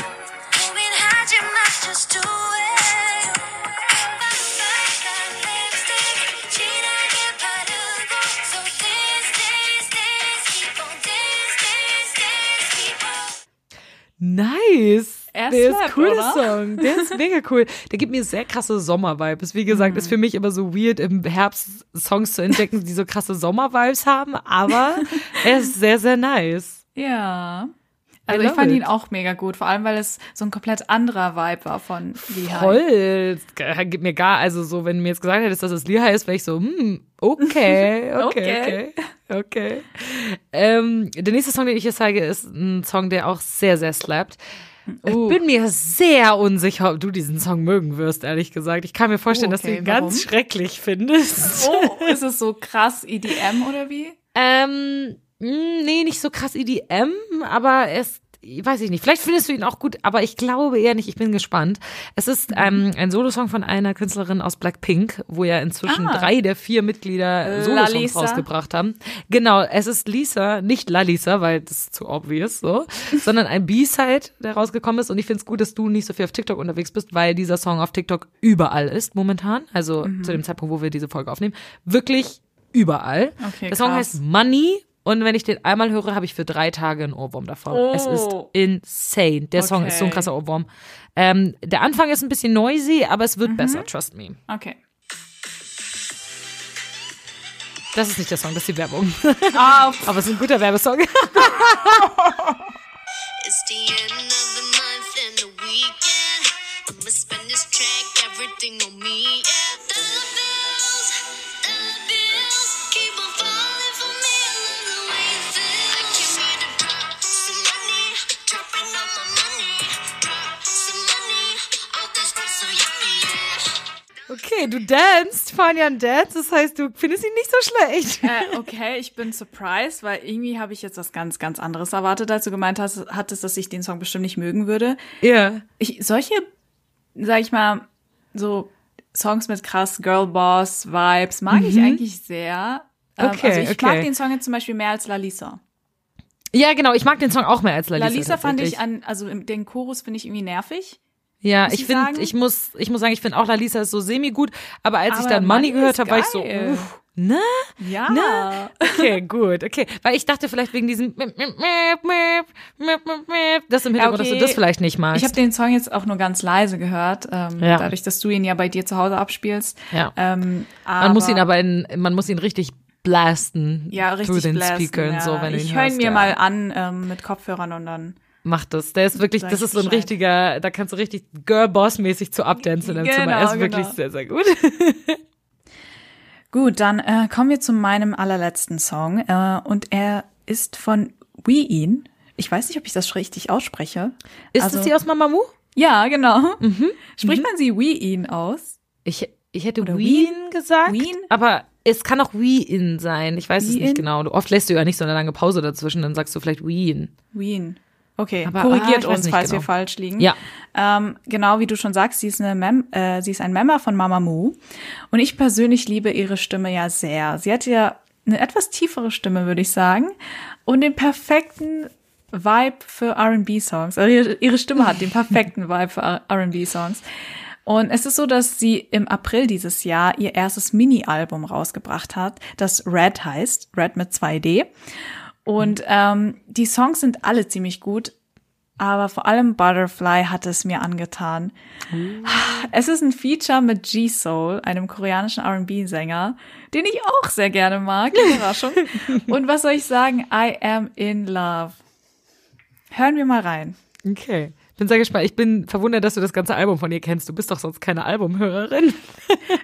[SPEAKER 1] Nice.
[SPEAKER 4] Er
[SPEAKER 1] der ist cool,
[SPEAKER 4] oder?
[SPEAKER 1] der Song. Der ist mega cool. Der gibt mir sehr krasse Sommer-Vibes. Wie gesagt,
[SPEAKER 4] Mhm.
[SPEAKER 1] ist für mich immer so weird, im Herbst Songs zu entdecken, die so krasse Sommer-Vibes haben, aber *laughs* er ist sehr, sehr nice.
[SPEAKER 4] Ja. Also ich fand
[SPEAKER 1] it.
[SPEAKER 4] ihn auch mega gut, vor allem weil es so ein komplett anderer Vibe war von Lihai.
[SPEAKER 1] Voll. Das gibt mir gar, also so, wenn du mir jetzt gesagt hättest, dass es Lihai ist, wäre ich so, hm, okay, *laughs* okay, okay,
[SPEAKER 4] Okay.
[SPEAKER 1] okay. Ähm, der nächste Song, den ich hier zeige, ist ein Song, der auch sehr, sehr slappt.
[SPEAKER 4] Uh.
[SPEAKER 1] Ich bin mir sehr unsicher, ob du diesen Song mögen wirst, ehrlich gesagt. Ich kann mir vorstellen,
[SPEAKER 4] Oh,
[SPEAKER 1] dass du
[SPEAKER 4] okay,
[SPEAKER 1] ihn
[SPEAKER 4] warum?
[SPEAKER 1] ganz schrecklich findest.
[SPEAKER 4] Oh, *laughs* ist es so krass EDM oder wie?
[SPEAKER 1] Ähm, nee, nicht so krass EDM, aber es, weiß ich nicht. Vielleicht findest du ihn auch gut, aber ich glaube eher nicht. Ich bin gespannt. Es ist ähm, ein Solosong von einer Künstlerin aus Blackpink, wo ja inzwischen
[SPEAKER 4] Ah.
[SPEAKER 1] drei der vier Mitglieder Solosongs
[SPEAKER 4] Lalisa.
[SPEAKER 1] rausgebracht haben. Genau, es ist Lisa, nicht Lalisa, weil das ist zu obvious, so, *laughs* sondern ein B-Side, der rausgekommen ist. Und ich finde es gut, dass du nicht so viel auf TikTok unterwegs bist, weil dieser Song auf TikTok überall ist momentan. Also
[SPEAKER 4] Mhm.
[SPEAKER 1] zu dem Zeitpunkt, wo wir diese Folge aufnehmen. Wirklich überall.
[SPEAKER 4] Okay,
[SPEAKER 1] der Song
[SPEAKER 4] krass.
[SPEAKER 1] heißt Money und wenn ich den einmal höre, habe ich für drei Tage einen Ohrwurm davon.
[SPEAKER 4] Oh.
[SPEAKER 1] Es ist insane. Der Song
[SPEAKER 4] Okay.
[SPEAKER 1] ist so ein krasser Ohrwurm. Ähm, der Anfang ist ein bisschen noisy, aber es wird
[SPEAKER 4] Mhm.
[SPEAKER 1] besser, trust me.
[SPEAKER 4] Okay.
[SPEAKER 1] Das ist nicht der Song, das ist die Werbung. *laughs*
[SPEAKER 4] Ah,
[SPEAKER 1] aber es ist ein guter Werbesong. Okay, du danst, Fanyan dance, das heißt, du findest ihn nicht so schlecht.
[SPEAKER 4] äh, okay, ich bin surprised, weil irgendwie habe ich jetzt was ganz, ganz anderes erwartet, als du gemeint hast, hattest, dass ich den Song bestimmt nicht mögen würde.
[SPEAKER 1] Ja.
[SPEAKER 4] Ich, solche, sag ich mal, so Songs mit krass Girl-Boss-Vibes mag ich eigentlich sehr. Ähm,
[SPEAKER 1] Okay,
[SPEAKER 4] also ich
[SPEAKER 1] okay.
[SPEAKER 4] mag den Song jetzt zum Beispiel mehr als Lalisa.
[SPEAKER 1] Ja, genau, ich mag den Song auch mehr als Lalisa.
[SPEAKER 4] Lalisa fand ich an, also den Chorus finde ich irgendwie nervig.
[SPEAKER 1] Ja, ich
[SPEAKER 4] ich
[SPEAKER 1] finde, ich muss, ich muss sagen, ich finde auch Lalisa ist so semi gut, aber als ich
[SPEAKER 4] Aber
[SPEAKER 1] dann Money
[SPEAKER 4] Money
[SPEAKER 1] gehört habe, war ich so, uff, ne?
[SPEAKER 4] Ja.
[SPEAKER 1] Ne? Okay, gut, okay. Weil ich dachte vielleicht wegen diesem das im Hintergrund, dass du
[SPEAKER 4] okay.
[SPEAKER 1] das vielleicht nicht magst.
[SPEAKER 4] Ich habe den Song jetzt auch nur ganz leise gehört, ähm,
[SPEAKER 1] Ja.
[SPEAKER 4] dadurch, dass du ihn ja bei dir zu Hause abspielst.
[SPEAKER 1] Ja.
[SPEAKER 4] Ähm,
[SPEAKER 1] man muss ihn aber in, man muss ihn richtig blasten.
[SPEAKER 4] ja
[SPEAKER 1] through
[SPEAKER 4] richtig
[SPEAKER 1] den
[SPEAKER 4] blasten,
[SPEAKER 1] Speakern,
[SPEAKER 4] ja.
[SPEAKER 1] so, wenn
[SPEAKER 4] Ich höre ihn mir
[SPEAKER 1] ja.
[SPEAKER 4] mal an ähm, mit Kopfhörern und dann.
[SPEAKER 1] Mach das. Der ist wirklich,
[SPEAKER 4] Sag
[SPEAKER 1] das ist so ein
[SPEAKER 4] Bescheid.
[SPEAKER 1] richtiger, da kannst du richtig Girl-Boss-mäßig zu abdancen
[SPEAKER 4] Genau,
[SPEAKER 1] Zimmer. Er ist wirklich
[SPEAKER 4] genau.
[SPEAKER 1] sehr, sehr gut. *laughs*
[SPEAKER 4] Gut, dann äh, kommen wir zu meinem allerletzten Song äh, und er ist von Ween. Ich weiß nicht, ob ich das richtig ausspreche.
[SPEAKER 1] Ist
[SPEAKER 4] Also-
[SPEAKER 1] das die aus Mamamoo?
[SPEAKER 4] Ja, genau.
[SPEAKER 1] Mhm.
[SPEAKER 4] Spricht man sie Ween aus?
[SPEAKER 1] Ich, ich hätte
[SPEAKER 4] Oder
[SPEAKER 1] Ween, gesagt,
[SPEAKER 4] Wien?
[SPEAKER 1] aber es kann auch Wien sein. Ich weiß es
[SPEAKER 4] Wien?
[SPEAKER 1] nicht genau. Du, oft lässt du ja nicht so eine lange Pause dazwischen, dann sagst du vielleicht Wien.
[SPEAKER 4] Ween. Okay,
[SPEAKER 1] Aber, ah,
[SPEAKER 4] korrigiert
[SPEAKER 1] weiß
[SPEAKER 4] uns, falls
[SPEAKER 1] genau.
[SPEAKER 4] wir falsch liegen.
[SPEAKER 1] Ja.
[SPEAKER 4] Ähm, genau wie du schon sagst, sie ist, eine Mem äh, sie ist ein Member von Mamamoo. Und ich persönlich liebe ihre Stimme ja sehr. Sie hat ja eine etwas tiefere Stimme, würde ich sagen. Und den perfekten Vibe für R&B-Songs. Also ihre, ihre Stimme hat den perfekten *laughs* Vibe für R&B-Songs. Und es ist so, dass sie im April dieses Jahr ihr erstes Mini-Album rausgebracht hat, das Red heißt, Red mit 2D. Und ähm, die Songs sind alle ziemlich gut. aber vor allem Butterfly hat es mir angetan. Es ist ein Feature mit G-Soul, einem koreanischen R&B-Sänger, den ich auch sehr gerne mag. *laughs* Überraschung. Und was soll ich sagen? I am in love. Hören wir mal rein.
[SPEAKER 1] Okay. Bin sehr gespannt. Ich bin verwundert, dass du das ganze Album von ihr kennst. Du bist doch sonst keine Albumhörerin. *laughs*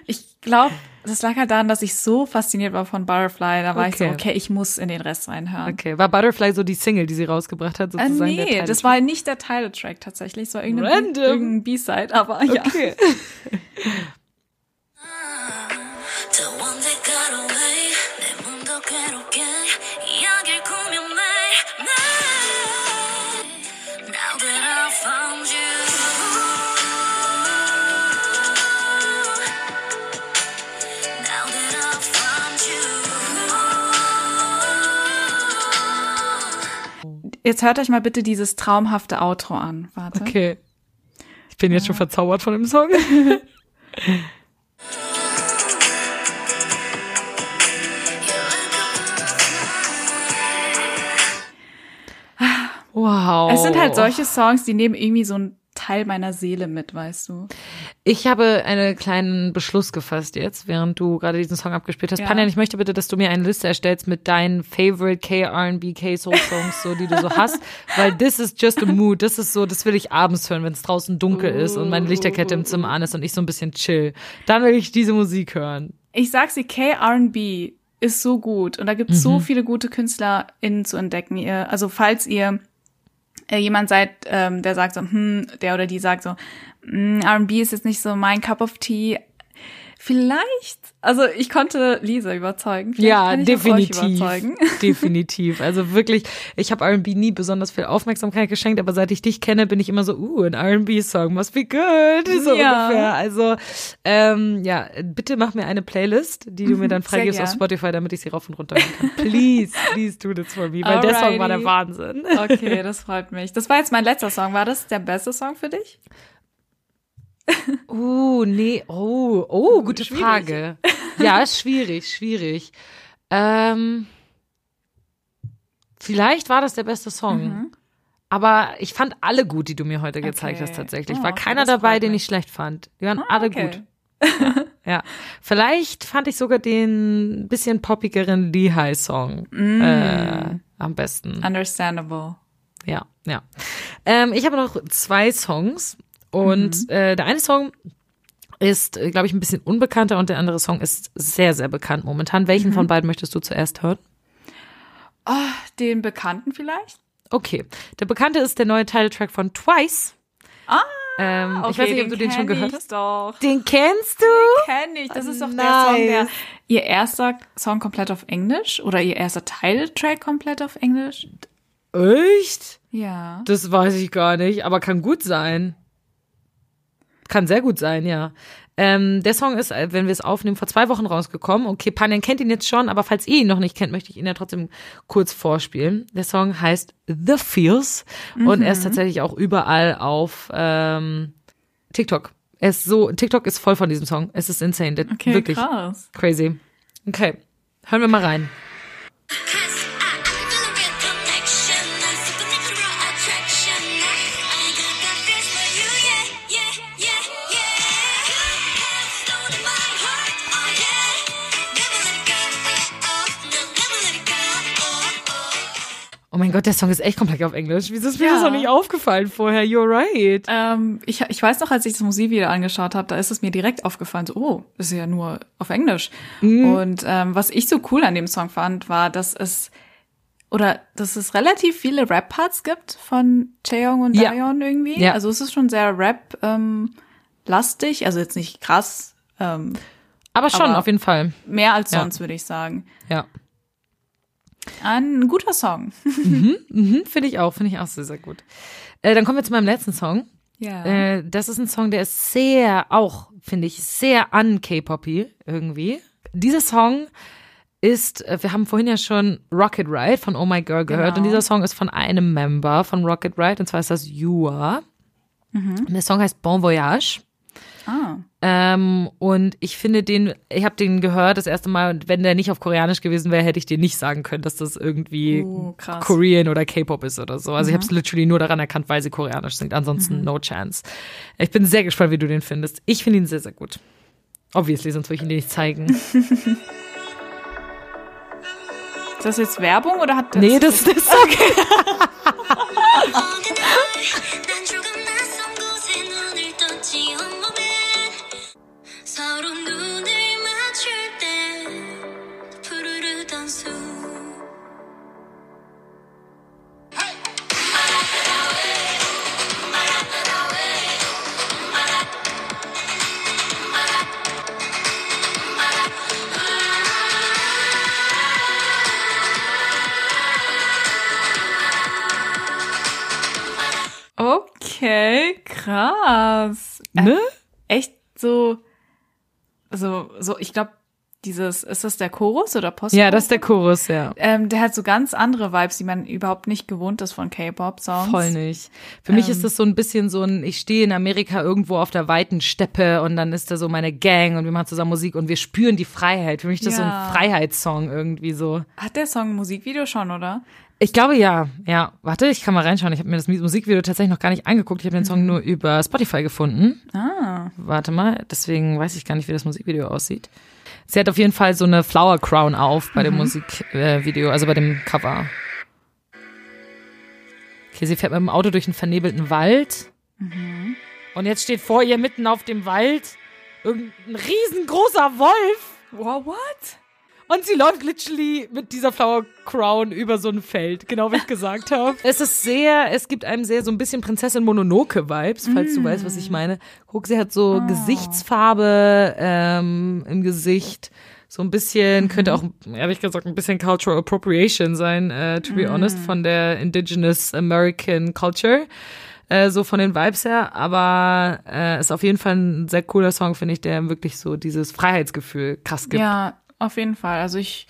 [SPEAKER 4] Ich glaube, das lag halt daran, dass ich so fasziniert war von Butterfly. Da war ich so,
[SPEAKER 1] Okay.
[SPEAKER 4] okay, ich muss in den Rest reinhören.
[SPEAKER 1] Okay. War Butterfly so die Single, die sie rausgebracht hat,
[SPEAKER 4] Äh,
[SPEAKER 1] sozusagen? der
[SPEAKER 4] nee, das war nicht der Title-Track tatsächlich. Es war irgendein B-Side, aber ja.
[SPEAKER 1] Okay. *laughs*
[SPEAKER 4] Jetzt hört euch mal bitte dieses traumhafte Outro an. Warte.
[SPEAKER 1] Okay. Ich bin jetzt schon verzaubert von dem Song. *laughs* Wow.
[SPEAKER 4] Es sind halt solche Songs, die nehmen irgendwie so einen Teil meiner Seele mit, weißt du.
[SPEAKER 1] Ich habe einen kleinen Beschluss gefasst jetzt, während du gerade diesen Song abgespielt hast.
[SPEAKER 4] Ja.
[SPEAKER 1] Panjan, ich möchte bitte, dass du mir eine Liste erstellst mit deinen favorite K-R&B, K-Soul-Songs, so, die du so hast, *laughs* weil this is just a mood. Das ist so, das will ich abends hören, wenn es draußen dunkel ist und meine Lichterkette im Zimmer an ist und ich so ein bisschen chill. Dann will ich diese Musik hören.
[SPEAKER 4] Ich sag's dir, K-R&B ist so gut und da gibt's
[SPEAKER 1] Mhm.
[SPEAKER 4] so viele gute KünstlerInnen zu entdecken. Ihr, also falls ihr äh, jemand seid, ähm, der sagt so, hm, der oder die sagt so, R&B ist jetzt nicht so mein Cup of Tea. Vielleicht, also ich konnte Lisa überzeugen. Vielleicht
[SPEAKER 1] Ja, definitiv.
[SPEAKER 4] Überzeugen. *laughs*
[SPEAKER 1] Definitiv. Also wirklich, ich habe R&B nie besonders viel Aufmerksamkeit geschenkt, aber seit ich dich kenne, bin ich immer so, uh, ein R&B-Song must be good, *laughs* so
[SPEAKER 4] Ja.
[SPEAKER 1] ungefähr. Also, ähm, ja, bitte mach mir eine Playlist, die du mir dann
[SPEAKER 4] sehr
[SPEAKER 1] freigibst auf. Spotify, damit ich sie rauf und runter kann. Please, *laughs* please do this for me, weil der Song war der
[SPEAKER 4] Alrighty.
[SPEAKER 1] Wahnsinn.
[SPEAKER 4] Okay, das freut mich. Das war jetzt mein letzter Song. War das der beste Song für dich?
[SPEAKER 1] Uh, nee, oh, oh, gute
[SPEAKER 4] schwierig.
[SPEAKER 1] Frage. Ja, ist schwierig, schwierig. Ähm, vielleicht war das der beste Song. Aber ich fand alle gut, die du mir heute gezeigt
[SPEAKER 4] Mhm. Okay.
[SPEAKER 1] hast, tatsächlich.
[SPEAKER 4] Oh,
[SPEAKER 1] war keiner dabei, den ich schlecht fand. Die waren
[SPEAKER 4] Ah,
[SPEAKER 1] alle
[SPEAKER 4] okay.
[SPEAKER 1] gut. Ja. Vielleicht fand ich sogar den bisschen poppigeren Lehigh-Song
[SPEAKER 4] Mm.
[SPEAKER 1] äh, am besten.
[SPEAKER 4] Understandable.
[SPEAKER 1] Ja, ja. Ähm, ich habe noch zwei Songs und
[SPEAKER 4] Mhm.
[SPEAKER 1] äh, der eine Song ist, glaube ich, ein bisschen unbekannter und der andere Song ist sehr, sehr bekannt momentan. Welchen
[SPEAKER 4] Mhm.
[SPEAKER 1] von beiden möchtest du zuerst hören?
[SPEAKER 4] Den Bekannten vielleicht?
[SPEAKER 1] Okay, der bekannte ist der neue Titeltrack von Twice.
[SPEAKER 4] Ah,
[SPEAKER 1] Ähm, ich weiß nicht, ob du den schon gehört hast.
[SPEAKER 4] Doch.
[SPEAKER 1] Den kennst du?
[SPEAKER 4] Kenn ich. Das ist doch der
[SPEAKER 1] Nice.
[SPEAKER 4] Song, der ihr erster Song komplett auf Englisch oder ihr erster Titeltrack komplett auf Englisch?
[SPEAKER 1] Echt?
[SPEAKER 4] Ja.
[SPEAKER 1] Das weiß ich gar nicht, aber kann gut sein. Kann sehr gut sein, ja. Ähm, der Song ist, äh, wenn wir es aufnehmen, vor zwei Wochen rausgekommen. Okay, Panyan kennt ihn jetzt schon, aber falls ihr ihn noch nicht kennt, möchte ich ihn ja trotzdem kurz vorspielen. Der Song heißt The Feels und er ist tatsächlich auch überall auf ähm, TikTok. Er ist so, TikTok ist voll von diesem Song. Es ist insane. Der,
[SPEAKER 4] Okay,
[SPEAKER 1] wirklich
[SPEAKER 4] krass.
[SPEAKER 1] crazy. Okay, hören wir mal rein. Mein Gott, der Song ist echt komplett auf Englisch. Wieso ist mir
[SPEAKER 4] Ja.
[SPEAKER 1] das noch nicht aufgefallen vorher? You're right.
[SPEAKER 4] Ähm, ich, ich weiß noch, als ich das Musikvideo angeschaut habe, da ist es mir direkt aufgefallen, so, oh, das ist ja nur auf Englisch.
[SPEAKER 1] Mhm.
[SPEAKER 4] Und ähm, was ich so cool an dem Song fand, war, dass es oder dass es relativ viele Rap-Parts gibt von Cheong und
[SPEAKER 1] Ja.
[SPEAKER 4] Dayon irgendwie.
[SPEAKER 1] Ja.
[SPEAKER 4] Also es ist schon sehr Rap ähm, also jetzt nicht krass, ähm,
[SPEAKER 1] Aber schon,
[SPEAKER 4] aber-
[SPEAKER 1] auf jeden Fall.
[SPEAKER 4] mehr als
[SPEAKER 1] Ja.
[SPEAKER 4] sonst, würde ich sagen.
[SPEAKER 1] Ja.
[SPEAKER 4] Ein guter Song. *laughs*
[SPEAKER 1] Mhm, finde ich auch, finde ich auch sehr, sehr gut. Äh, dann kommen wir zu meinem letzten Song.
[SPEAKER 4] Ja.
[SPEAKER 1] Äh, das ist ein Song, der ist sehr, auch, finde ich, sehr an K-Poppy irgendwie. Dieser Song ist, äh, wir haben vorhin ja schon Rocket Ride von Oh My Girl gehört
[SPEAKER 4] Genau.
[SPEAKER 1] und dieser Song ist von einem Member von Rocket Ride und zwar ist das Yua. Und der Song heißt Bon Voyage.
[SPEAKER 4] Ah.
[SPEAKER 1] Ähm, und ich finde den, ich habe den gehört das erste Mal und wenn der nicht auf Koreanisch gewesen wäre, hätte ich dir nicht sagen können, dass das irgendwie
[SPEAKER 4] krass.
[SPEAKER 1] Korean oder K-Pop ist oder so. Also ich habe es literally nur daran erkannt, weil sie Koreanisch singt. Ansonsten no chance. Ich bin sehr gespannt, wie du den findest. Ich finde ihn sehr, sehr gut. Obviously, sonst würde ich ihn dir nicht zeigen. *laughs*
[SPEAKER 4] Ist das jetzt Werbung oder hat das
[SPEAKER 1] nee, das, das ist okay.
[SPEAKER 5] 어 *laughs* *laughs* 서로 눈을 맞출 때 푸르르던 숲
[SPEAKER 4] Okay, krass.
[SPEAKER 1] Ne?
[SPEAKER 4] Echt so, so, so, ich glaube, dieses, ist das der Chorus oder Post?
[SPEAKER 1] Ja, das ist der Chorus, ja.
[SPEAKER 4] Ähm, der hat so ganz andere Vibes, die man überhaupt nicht gewohnt ist von K-Pop-Songs.
[SPEAKER 1] Voll nicht. Für mich
[SPEAKER 4] Ähm.
[SPEAKER 1] ist das so ein bisschen so ein, ich stehe in Amerika irgendwo auf der weiten Steppe und dann ist da so meine Gang und wir machen zusammen Musik und wir spüren die Freiheit. Für mich ist das so
[SPEAKER 4] Ja.
[SPEAKER 1] ein Freiheitssong irgendwie so.
[SPEAKER 4] Hat der Song ein Musikvideo schon, oder?
[SPEAKER 1] Ich glaube ja, ja. Warte, ich kann mal reinschauen. Ich habe mir das Musikvideo tatsächlich noch gar nicht angeguckt. Ich habe den Song nur über Spotify gefunden.
[SPEAKER 4] Ah.
[SPEAKER 1] Warte mal, deswegen weiß ich gar nicht, wie das Musikvideo aussieht. Sie hat auf jeden Fall so eine Flower Crown auf bei dem Musikvideo, äh, also bei dem Cover. Okay, sie fährt mit dem Auto durch einen vernebelten Wald. Und jetzt steht vor ihr mitten auf dem Wald irgendein riesengroßer Wolf.
[SPEAKER 4] Wow, what?
[SPEAKER 1] Und sie läuft literally mit dieser Flower Crown über so ein Feld, genau wie ich gesagt habe. Es ist sehr, es gibt einem sehr so ein bisschen Prinzessin Mononoke Vibes, falls du weißt, was ich meine. Guck, sie hat so Gesichtsfarbe ähm, im Gesicht. So ein bisschen, könnte auch, ehrlich gesagt, ein bisschen Cultural Appropriation sein, äh, to be honest, von der Indigenous American Culture. Äh, so von den Vibes her, aber äh, ist auf jeden Fall ein sehr cooler Song, finde ich, der wirklich so dieses Freiheitsgefühl krass gibt.
[SPEAKER 4] Ja, auf jeden Fall. Also ich,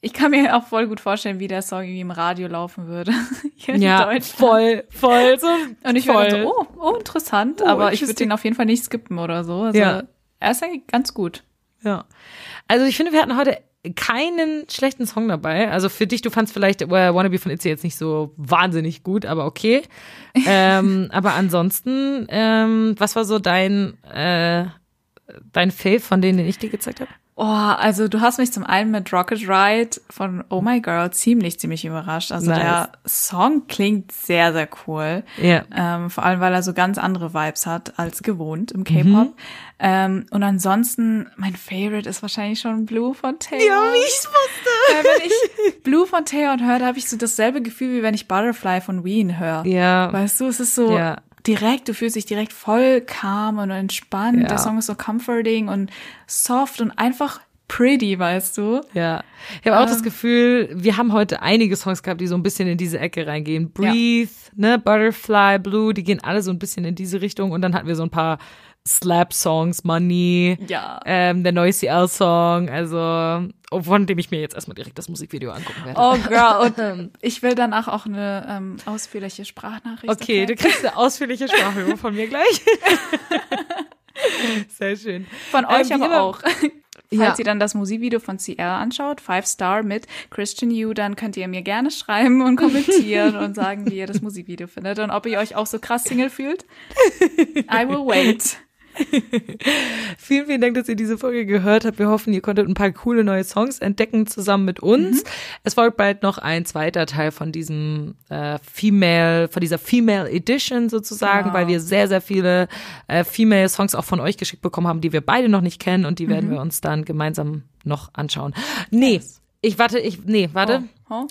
[SPEAKER 4] ich kann mir *laughs* auch voll gut vorstellen, wie der Song irgendwie im Radio laufen würde. *laughs*
[SPEAKER 1] Ja, voll, voll. So,
[SPEAKER 4] Und ich
[SPEAKER 1] voll.
[SPEAKER 4] so, oh, oh, interessant,
[SPEAKER 1] Oh,
[SPEAKER 4] aber ich würde den auf jeden Fall nicht skippen oder so. Also
[SPEAKER 1] Ja.
[SPEAKER 4] er ist eigentlich ganz gut.
[SPEAKER 1] Ja. Also ich finde, wir hatten heute keinen schlechten Song dabei. Also für dich, du fandst vielleicht äh, Wannabe von Itzy jetzt nicht so wahnsinnig gut, aber okay. *laughs* ähm, aber ansonsten, ähm, was war so dein, äh, dein Fave von denen, den ich dir gezeigt habe?
[SPEAKER 4] Oh, also du hast mich zum einen mit Rocket Ride von Oh My Girl ziemlich, ziemlich überrascht. Also
[SPEAKER 1] Nice.
[SPEAKER 4] der Song klingt sehr, sehr cool.
[SPEAKER 1] Ja.
[SPEAKER 4] Ähm, vor allem, weil er so ganz andere Vibes hat als gewohnt im K-Pop. Ähm, und ansonsten, mein Favorite ist wahrscheinlich schon Blue von Taylor.
[SPEAKER 1] ich wusste.
[SPEAKER 4] Weil wenn ich Blue von Taeyong höre, da habe ich so dasselbe Gefühl, wie wenn ich Butterfly von Ween höre.
[SPEAKER 1] Ja.
[SPEAKER 4] Weißt du, es ist so
[SPEAKER 1] Ja.
[SPEAKER 4] Direkt, du fühlst dich direkt voll calm und entspannt.
[SPEAKER 1] Ja.
[SPEAKER 4] Der Song ist so comforting und soft und einfach pretty, weißt du?
[SPEAKER 1] Ja. Ich habe auch das Gefühl, wir haben heute einige Songs gehabt, die so ein bisschen in diese Ecke reingehen. Breathe, ne, Butterfly, Blue, die gehen alle so ein bisschen in diese Richtung. Und dann hatten wir so ein paar Slap-Songs, Money,
[SPEAKER 4] Ja.
[SPEAKER 1] ähm, der neue CL-Song, also von dem ich mir jetzt erstmal direkt das Musikvideo angucken werde.
[SPEAKER 4] Oh girl, und *laughs* ich will danach auch eine ähm, ausführliche Sprachnachricht.
[SPEAKER 1] okay, du kriegst eine ausführliche Sprache von mir gleich. *laughs* Sehr schön.
[SPEAKER 4] Von euch
[SPEAKER 1] Ähm,
[SPEAKER 4] aber auch.
[SPEAKER 1] Ja.
[SPEAKER 4] Falls ihr dann das Musikvideo von CR anschaut, Five Star mit Christian Yu, dann könnt ihr mir gerne schreiben und kommentieren und sagen, wie ihr das Musikvideo findet und ob ihr euch auch so krass Single fühlt. *laughs* I will wait. *laughs*
[SPEAKER 1] Vielen, vielen Dank, dass ihr diese Folge gehört habt. Wir hoffen, ihr konntet ein paar coole neue Songs entdecken zusammen mit uns. Es folgt bald noch ein zweiter Teil von diesem äh, Female, von dieser Female Edition sozusagen,
[SPEAKER 4] Genau.
[SPEAKER 1] weil wir sehr, sehr viele äh, Female Songs auch von euch geschickt bekommen haben, die wir beide noch nicht kennen und die werden wir uns dann gemeinsam noch anschauen. Nee, ich warte, ich, nee, warte.
[SPEAKER 4] Oh,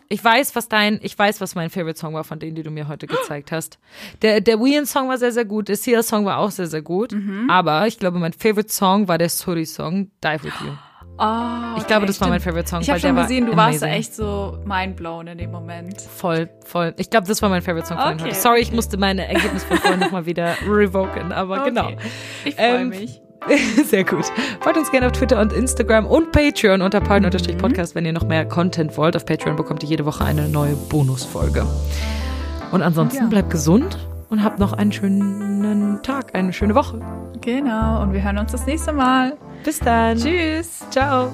[SPEAKER 1] Ich weiß, was dein, ich weiß, was mein Favorite Song war von denen, die du mir heute gezeigt hast. Der, der Wien Song war sehr, sehr gut. Der Sia Song war auch sehr, sehr gut.
[SPEAKER 4] Mhm.
[SPEAKER 1] Aber ich glaube, mein Favorite Song war der Suri Song, Dive With You.
[SPEAKER 4] Oh,
[SPEAKER 1] Ich glaube,
[SPEAKER 4] okay,
[SPEAKER 1] das war mein
[SPEAKER 4] stimmt.
[SPEAKER 1] Favorite Song.
[SPEAKER 4] Ich habe schon gesehen, du warst
[SPEAKER 1] amazing.
[SPEAKER 4] echt so mindblown in dem Moment.
[SPEAKER 1] Voll, voll. Ich glaube, das war mein Favorite Song von
[SPEAKER 4] Okay,
[SPEAKER 1] heute. Sorry, ich
[SPEAKER 4] okay.
[SPEAKER 1] musste meine Ergebnis von vorhin *laughs* nochmal wieder revoken, aber genau.
[SPEAKER 4] Okay. Ich freue
[SPEAKER 1] Ähm,
[SPEAKER 4] mich. *laughs*
[SPEAKER 1] Sehr gut. Folgt uns gerne auf Twitter und Instagram und Patreon unter
[SPEAKER 4] Mhm.
[SPEAKER 1] Partner-Podcast, wenn ihr noch mehr Content wollt. Auf Patreon bekommt ihr jede Woche eine neue Bonusfolge. Und ansonsten
[SPEAKER 4] Ja.
[SPEAKER 1] bleibt gesund und habt noch einen schönen Tag, eine schöne Woche.
[SPEAKER 4] Genau. Und wir hören uns das nächste Mal.
[SPEAKER 1] Bis dann.
[SPEAKER 4] Tschüss.
[SPEAKER 1] Ciao.